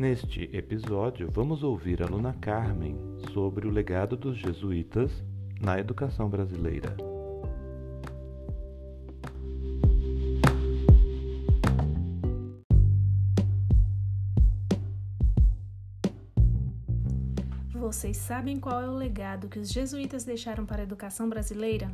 Neste episódio, vamos ouvir a aluna Carmen sobre o legado dos jesuítas na educação brasileira. Vocês sabem qual é o legado que os jesuítas deixaram para a educação brasileira?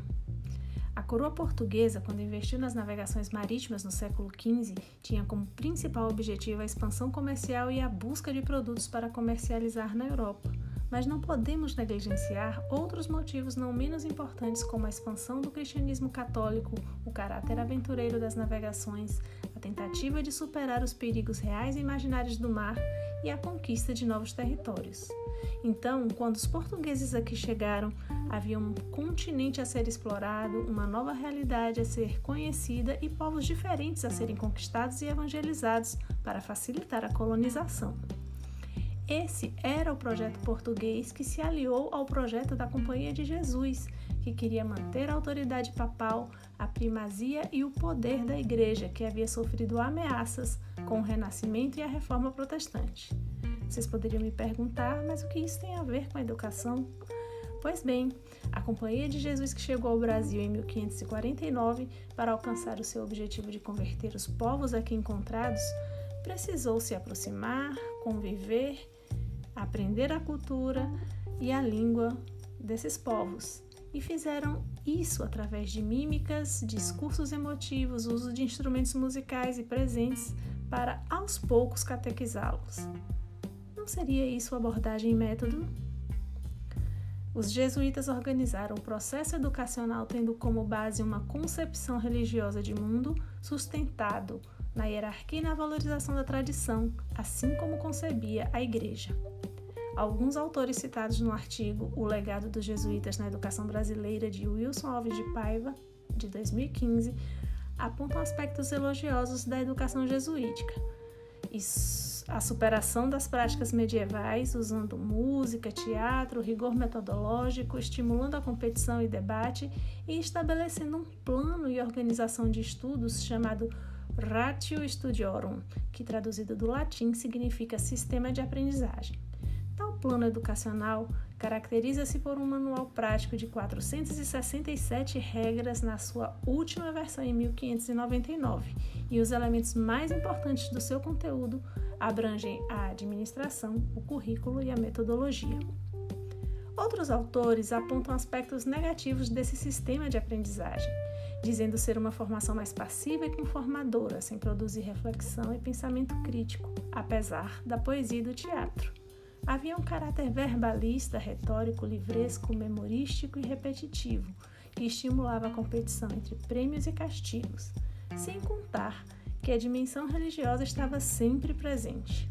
A coroa portuguesa, quando investiu nas navegações marítimas no século XV, tinha como principal objetivo a expansão comercial e a busca de produtos para comercializar na Europa. Mas não podemos negligenciar outros motivos não menos importantes, como a expansão do cristianismo católico, o caráter aventureiro das navegações, a tentativa de superar os perigos reais e imaginários do mar e a conquista de novos territórios. Então, quando os portugueses aqui chegaram, havia um continente a ser explorado, uma nova realidade a ser conhecida e povos diferentes a serem conquistados e evangelizados para facilitar a colonização. Esse era o projeto português que se aliou ao projeto da Companhia de Jesus, que queria manter a autoridade papal, a primazia e o poder da Igreja, que havia sofrido ameaças com o Renascimento e a Reforma Protestante. Vocês poderiam me perguntar, mas o que isso tem a ver com a educação? Pois bem, a Companhia de Jesus que chegou ao Brasil em 1549 para alcançar o seu objetivo de converter os povos aqui encontrados, precisou se aproximar, conviver, aprender a cultura e a língua desses povos. E fizeram isso através de mímicas, discursos emotivos, uso de instrumentos musicais e presentes para aos poucos catequizá-los. Não seria isso abordagem e método? Os jesuítas organizaram o processo educacional tendo como base uma concepção religiosa de mundo sustentado na hierarquia e na valorização da tradição, assim como concebia a Igreja. Alguns autores citados no artigo O Legado dos Jesuítas na Educação Brasileira de Wilson Alves de Paiva, de 2015, apontam aspectos elogiosos da educação jesuítica. A superação das práticas medievais usando música, teatro, rigor metodológico, estimulando a competição e debate e estabelecendo um plano e organização de estudos chamado Ratio Studiorum, que traduzido do latim significa sistema de aprendizagem. Plano educacional caracteriza-se por um manual prático de 467 regras na sua última versão em 1599, e os elementos mais importantes do seu conteúdo abrangem a administração, o currículo e a metodologia. Outros autores apontam aspectos negativos desse sistema de aprendizagem, dizendo ser uma formação mais passiva e conformadora, sem produzir reflexão e pensamento crítico, apesar da poesia e do teatro. Havia um caráter verbalista, retórico, livresco, memorístico e repetitivo, que estimulava a competição entre prêmios e castigos, sem contar que a dimensão religiosa estava sempre presente.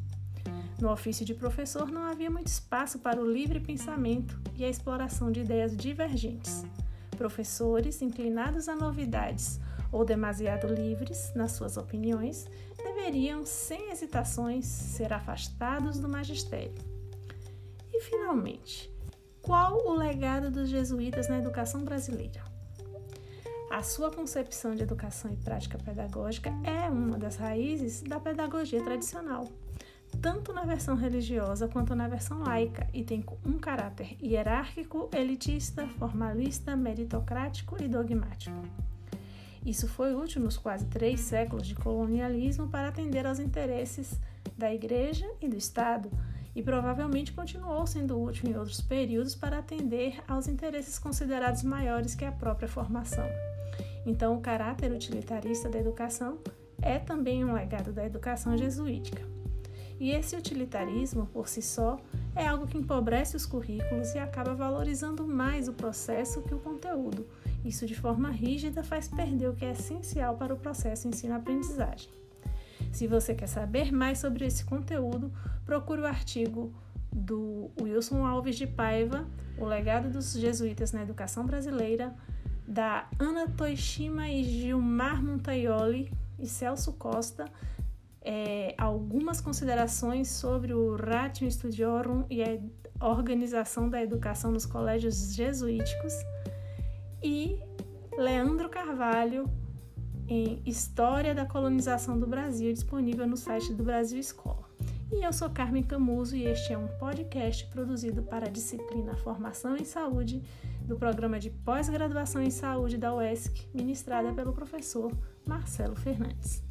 No ofício de professor não havia muito espaço para o livre pensamento e a exploração de ideias divergentes. Professores inclinados a novidades ou demasiado livres nas suas opiniões deveriam, sem hesitações, ser afastados do magistério. E, finalmente, qual o legado dos jesuítas na educação brasileira? A sua concepção de educação e prática pedagógica é uma das raízes da pedagogia tradicional, tanto na versão religiosa quanto na versão laica, e tem um caráter hierárquico, elitista, formalista, meritocrático e dogmático. Isso foi útil nos quase três séculos de colonialismo para atender aos interesses da Igreja e do Estado, e provavelmente continuou sendo útil em outros períodos para atender aos interesses considerados maiores que a própria formação. Então, o caráter utilitarista da educação é também um legado da educação jesuítica. E esse utilitarismo, por si só, é algo que empobrece os currículos e acaba valorizando mais o processo que o conteúdo. Isso, de forma rígida, faz perder o que é essencial para o processo ensino-aprendizagem. Se você quer saber mais sobre esse conteúdo, procure o artigo do Wilson Alves de Paiva, O Legado dos Jesuítas na Educação Brasileira, da Ana Toishima e Gilmar Montaioli e Celso Costa. É, algumas considerações sobre o Ratio Studiorum e a organização da educação nos colégios jesuíticos. E Leandro Carvalho em História da Colonização do Brasil, disponível no site do Brasil Escola. E eu sou Carmen Camuso e este é um podcast produzido para a disciplina Formação em Saúde do programa de pós-graduação em saúde da UESC, ministrada pelo professor Marcelo Fernandes.